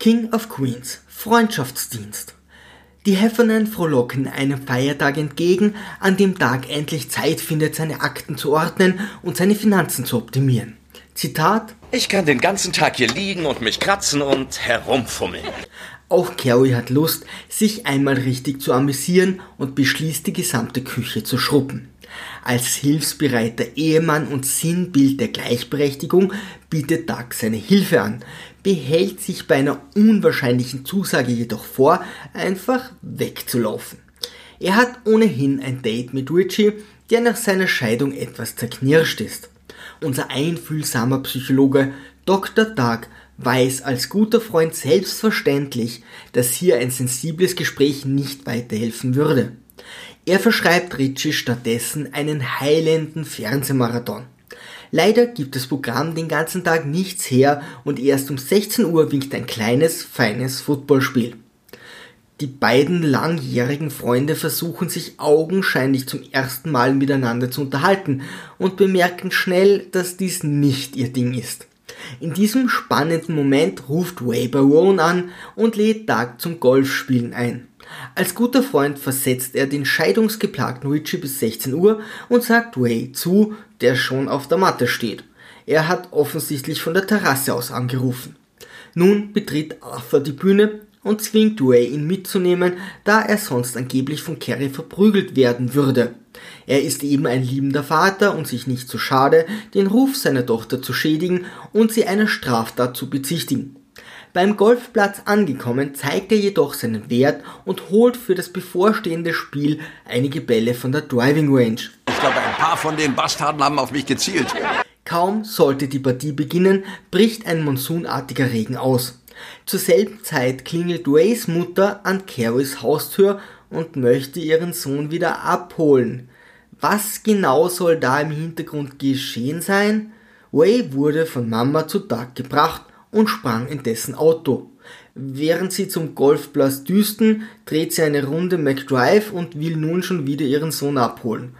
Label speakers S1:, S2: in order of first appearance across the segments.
S1: King of Queens, Freundschaftsdienst. Die Heffernan frohlocken einem Feiertag entgegen, an dem Doug endlich Zeit findet, seine Akten zu ordnen und seine Finanzen zu optimieren. Zitat
S2: Ich kann den ganzen Tag hier liegen und mich kratzen und herumfummeln.
S1: Auch Carrie hat Lust, sich einmal richtig zu amüsieren und beschließt, die gesamte Küche zu schrubben. Als hilfsbereiter Ehemann und Sinnbild der Gleichberechtigung bietet Doug seine Hilfe an, behält sich bei einer unwahrscheinlichen Zusage jedoch vor, einfach wegzulaufen. Er hat ohnehin ein Date mit Richie, der nach seiner Scheidung etwas zerknirscht ist. Unser einfühlsamer Psychologe Dr. Doug weiß als guter Freund selbstverständlich, dass hier ein sensibles Gespräch nicht weiterhelfen würde. Er verschreibt Ritchie stattdessen einen heilenden Fernsehmarathon. Leider gibt das Programm den ganzen Tag nichts her und erst um 16 Uhr winkt ein kleines, feines Footballspiel. Die beiden langjährigen Freunde versuchen sich augenscheinlich zum ersten Mal miteinander zu unterhalten und bemerken schnell, dass dies nicht ihr Ding ist. In diesem spannenden Moment ruft Way Barone an und lädt Doug zum Golfspielen ein. Als guter Freund versetzt er den scheidungsgeplagten Richie bis 16 Uhr und sagt Way zu, der schon auf der Matte steht. Er hat offensichtlich von der Terrasse aus angerufen. Nun betritt Arthur die Bühne und zwingt Way ihn mitzunehmen, da er sonst angeblich von Carrie verprügelt werden würde. Er ist eben ein liebender Vater und sich nicht zu so schade, den Ruf seiner Tochter zu schädigen und sie einer Straftat zu bezichtigen. Beim Golfplatz angekommen, zeigt er jedoch seinen Wert und holt für das bevorstehende Spiel einige Bälle von der Driving Range.
S3: Ich glaube, ein paar von den Bastarden haben auf mich gezielt.
S1: Kaum sollte die Partie beginnen, bricht ein monsunartiger Regen aus. Zur selben Zeit klingelt Ways Mutter an Carries Haustür und möchte ihren Sohn wieder abholen. Was genau soll da im Hintergrund geschehen sein? Way wurde von Mama zu Doug gebracht und sprang in dessen Auto. Während sie zum Golfplatz düsten, dreht sie eine Runde McDrive und will nun schon wieder ihren Sohn abholen.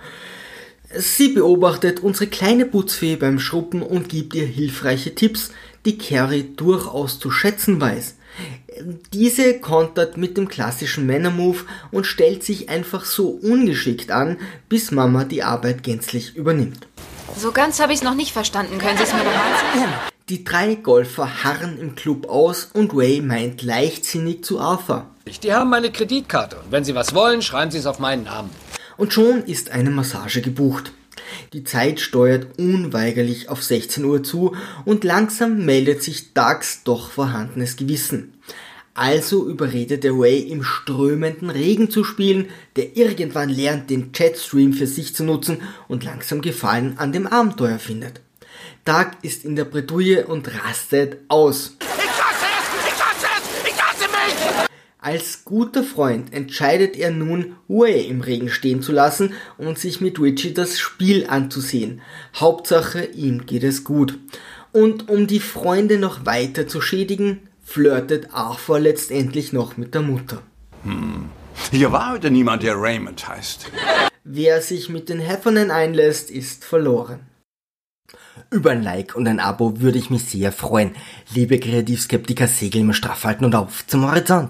S1: Sie beobachtet unsere kleine Putzfee beim Schrubben und gibt ihr hilfreiche Tipps, die Carrie durchaus zu schätzen weiß. Diese kontert mit dem klassischen Männermove und stellt sich einfach so ungeschickt an, bis Mama die Arbeit gänzlich übernimmt.
S4: So ganz habe ich es noch nicht verstanden. Können Sie es mir nochmal?
S1: Die drei Golfer harren im Club aus und Ray meint leichtsinnig zu Arthur.
S5: Die haben meine Kreditkarte und wenn Sie was wollen, schreiben Sie es auf meinen Namen.
S1: Und schon ist eine Massage gebucht. Die Zeit steuert unweigerlich auf 16 Uhr zu und langsam meldet sich Dougs doch vorhandenes Gewissen. Also überredet er Ray im strömenden Regen zu spielen, der irgendwann lernt, den Jetstream für sich zu nutzen und langsam Gefallen an dem Abenteuer findet. Doug ist in der Bredouille und rastet aus.
S3: Ich hasse es! Ich hasse es! Ich hasse mich!
S1: Als guter Freund entscheidet er nun, Way im Regen stehen zu lassen und sich mit Richie das Spiel anzusehen. Hauptsache, ihm geht es gut. Und um die Freunde noch weiter zu schädigen, flirtet Arthur letztendlich noch mit der Mutter.
S3: Hm. Hier war heute niemand, der Raymond heißt.
S1: Wer sich mit den Heffernan einlässt, ist verloren. Über ein Like und ein Abo würde ich mich sehr freuen. Liebe Kreativskeptiker, segeln wir straff halten und auf zum Horizont.